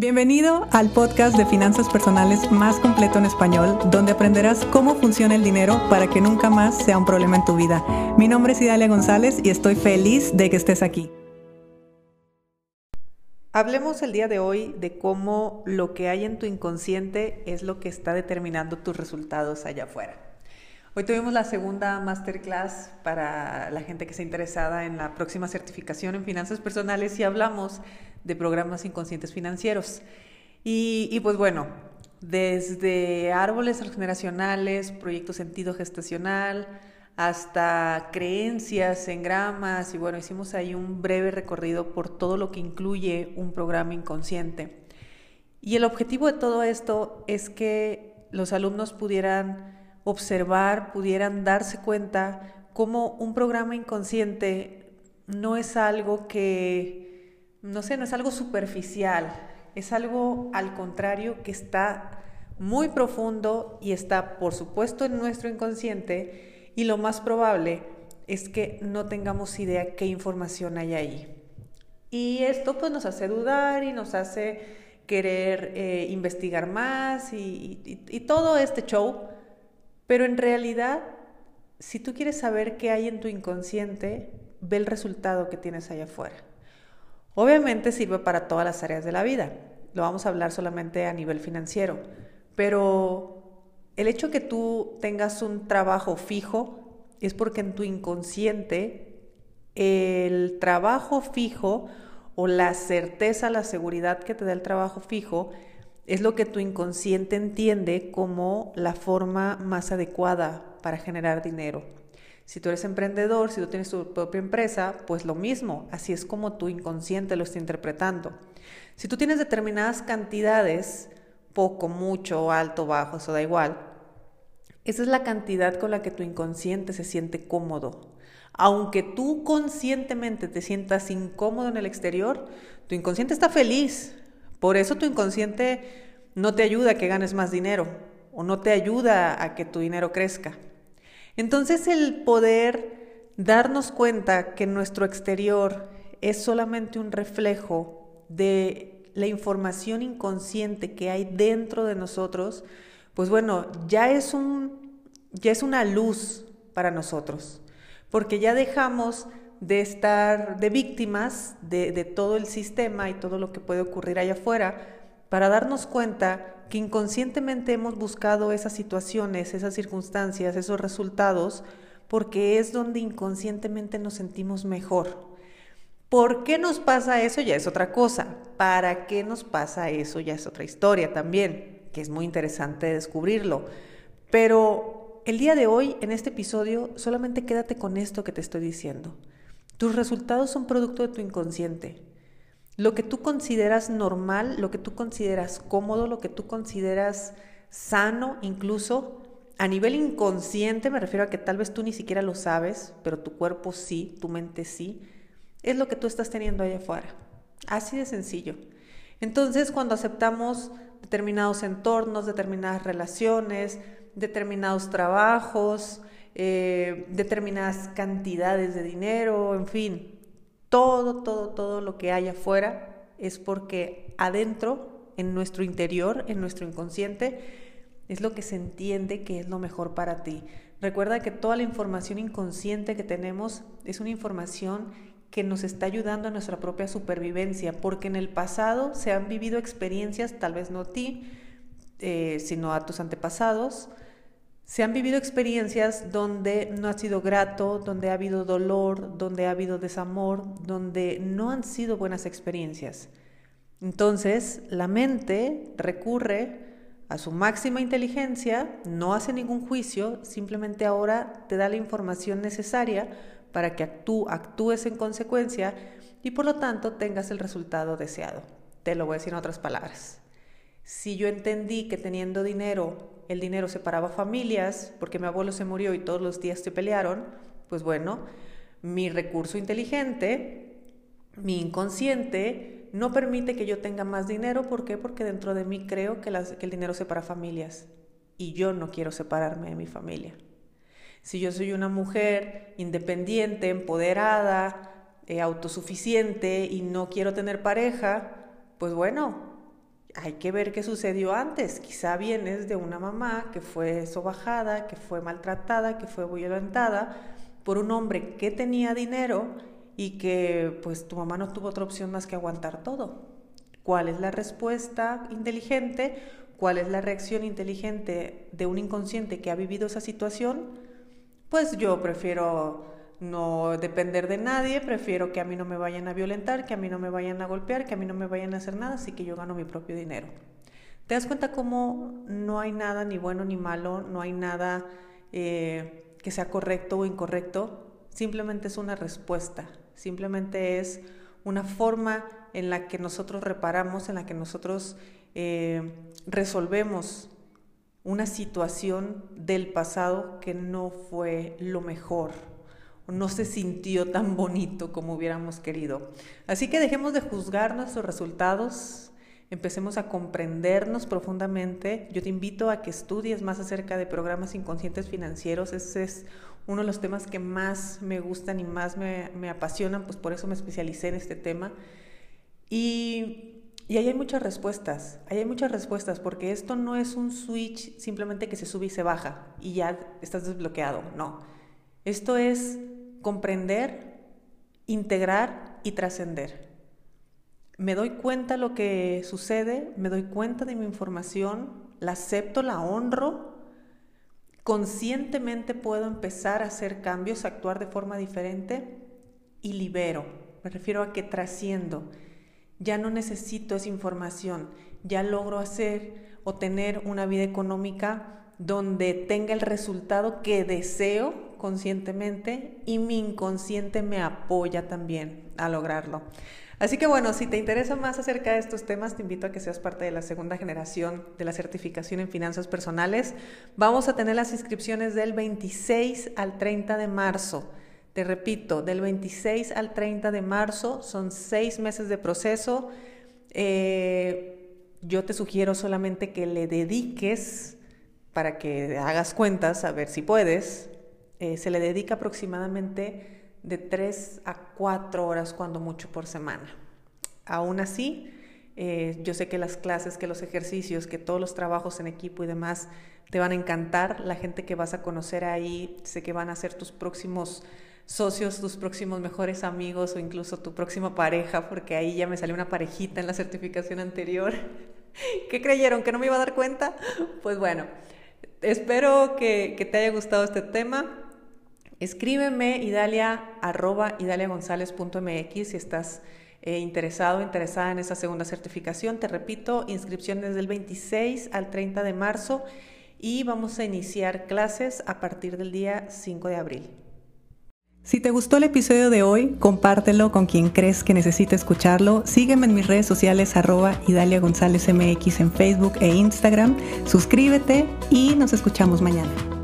Bienvenido al podcast de finanzas personales más completo en español, donde aprenderás cómo funciona el dinero para que nunca más sea un problema en tu vida. Mi nombre es Idalia González y estoy feliz de que estés aquí. Hablemos el día de hoy de cómo lo que hay en tu inconsciente es lo que está determinando tus resultados allá afuera. Hoy tuvimos la segunda masterclass para la gente que está interesada en la próxima certificación en finanzas personales y hablamos de programas inconscientes financieros. Y, pues bueno, desde árboles generacionales, proyecto sentido gestacional, hasta creencias, en gramas y bueno, hicimos ahí un breve recorrido por todo lo que incluye un programa inconsciente. Y el objetivo de todo esto es que los alumnos pudieran observar, pudieran darse cuenta cómo un programa inconsciente no es algo que, no sé, no es algo superficial, es algo al contrario que está muy profundo y está, por supuesto, en nuestro inconsciente y lo más probable es que no tengamos idea qué información hay ahí. Y esto pues nos hace dudar y nos hace querer eh, investigar más y, todo este show, pero en realidad, si tú quieres saber qué hay en tu inconsciente, ve el resultado que tienes allá afuera. Obviamente sirve para todas las áreas de la vida, lo vamos a hablar solamente a nivel financiero, pero el hecho que tú tengas un trabajo fijo es porque en tu inconsciente el trabajo fijo o la certeza, la seguridad que te da el trabajo fijo es lo que tu inconsciente entiende como la forma más adecuada para generar dinero. Si tú eres emprendedor, si tú tienes tu propia empresa, pues lo mismo, así es como tu inconsciente lo está interpretando. Si tú tienes determinadas cantidades, poco, mucho, alto, bajo, eso da igual, esa es la cantidad con la que tu inconsciente se siente cómodo. Aunque tú conscientemente te sientas incómodo en el exterior, tu inconsciente está feliz. Por eso tu inconsciente no te ayuda a que ganes más dinero o no te ayuda a que tu dinero crezca. Entonces el poder darnos cuenta que nuestro exterior es solamente un reflejo de la información inconsciente que hay dentro de nosotros, pues bueno, ya es, un, ya es una luz para nosotros, porque ya dejamos de estar de víctimas de, todo el sistema y todo lo que puede ocurrir allá afuera, para darnos cuenta que inconscientemente hemos buscado esas situaciones, esas circunstancias, esos resultados, porque es donde inconscientemente nos sentimos mejor. ¿Por qué nos pasa eso? Ya es otra cosa. ¿Para qué nos pasa eso? Ya es otra historia también que es muy interesante descubrirlo. Pero el día de hoy, en este episodio, solamente quédate con esto que te estoy diciendo. Tus resultados son producto de tu inconsciente. Lo que tú consideras normal, lo que tú consideras cómodo, lo que tú consideras sano, incluso a nivel inconsciente, me refiero a que tal vez tú ni siquiera lo sabes, pero tu cuerpo sí, tu mente sí, es lo que tú estás teniendo allá afuera. Así de sencillo. Entonces, cuando aceptamos determinados entornos, determinadas relaciones, determinados trabajos, eh, determinadas cantidades de dinero, en fin, todo, todo, todo lo que hay afuera es porque adentro, en nuestro interior, en nuestro inconsciente, es lo que se entiende que es lo mejor para ti. Recuerda que toda la información inconsciente que tenemos es una información que nos está ayudando a nuestra propia supervivencia, porque en el pasado se han vivido experiencias, tal vez no a ti, eh, sino a tus antepasados, se han vivido experiencias donde no ha sido grato, donde ha habido dolor, donde ha habido desamor, donde no han sido buenas experiencias. Entonces, la mente recurre a su máxima inteligencia, no hace ningún juicio, simplemente ahora te da la información necesaria para que tú actúes en consecuencia y por lo tanto tengas el resultado deseado. Te lo voy a decir en otras palabras. Si yo entendí que teniendo dinero, el dinero separaba familias, porque mi abuelo se murió y todos los días se pelearon, pues bueno, mi recurso inteligente, mi inconsciente, no permite que yo tenga más dinero. ¿Por qué? Porque dentro de mí creo que, el dinero separa familias y yo no quiero separarme de mi familia. Si yo soy una mujer independiente, empoderada, eh, autosuficiente y no quiero tener pareja, pues bueno, hay que ver qué sucedió antes. Quizá vienes de una mamá que fue sobajada, que fue maltratada, que fue violentada por un hombre que tenía dinero y que pues tu mamá no tuvo otra opción más que aguantar todo. ¿Cuál es la respuesta inteligente? ¿Cuál es la reacción inteligente de un inconsciente que ha vivido esa situación? Pues yo prefiero no depender de nadie, prefiero que a mí no me vayan a violentar, que a mí no me vayan a golpear, que a mí no me vayan a hacer nada, así que yo gano mi propio dinero. ¿Te das cuenta cómo no hay nada ni bueno ni malo, no hay nada eh, que sea correcto o incorrecto? Simplemente es una respuesta, simplemente es una forma en la que nosotros reparamos, en la que nosotros eh, resolvemos una situación del pasado que no fue lo mejor no se sintió tan bonito como hubiéramos querido. Así que dejemos de juzgar nuestros resultados, empecemos a comprendernos profundamente. Yo te invito a que estudies más acerca de programas inconscientes financieros. Ese es uno de los temas que más me gustan y más me, apasionan, pues por eso me especialicé en este tema. Y, y ahí hay muchas respuestas, ahí hay muchas respuestas, porque esto no es un switch simplemente que se sube y se baja y ya estás desbloqueado, no. Esto es comprender, integrar y trascender. Me doy cuenta lo que sucede, me doy cuenta de mi información, la acepto, la honro, conscientemente puedo empezar a hacer cambios, a actuar de forma diferente y libero. Me refiero a que trasciendo. Ya no necesito esa información, ya logro hacer o tener una vida económica donde tenga el resultado que deseo conscientemente y mi inconsciente me apoya también a lograrlo. Así que bueno, si te interesa más acerca de estos temas, te invito a que seas parte de la segunda generación de la certificación en finanzas personales. Vamos a tener las inscripciones del 26 al 30 de marzo. Te repito, del 26 al 30 de marzo son seis meses de proceso. Eh, yo te sugiero solamente que le dediques para que hagas cuentas, a ver si puedes, eh, se le dedica aproximadamente de 3 a 4 horas cuando mucho por semana. Aún así, eh, yo sé que las clases, que los ejercicios, que todos los trabajos en equipo y demás te van a encantar. La gente que vas a conocer ahí, sé que van a ser tus próximos socios, tus próximos mejores amigos o incluso tu próxima pareja, porque ahí ya me salió una parejita en la certificación anterior. ¿Qué creyeron? ¿Que no me iba a dar cuenta? Pues bueno, espero que, que te haya gustado este tema. Escríbeme idalia arroba idaliagonzález.mx si estás eh, interesado interesada en esa segunda certificación. Te repito, inscripciones del 26 al 30 de marzo y vamos a iniciar clases a partir del día 5 de abril. Si te gustó el episodio de hoy, compártelo con quien crees que necesite escucharlo. Sígueme en mis redes sociales arroba Idalia González MX en Facebook e Instagram. Suscríbete y nos escuchamos mañana.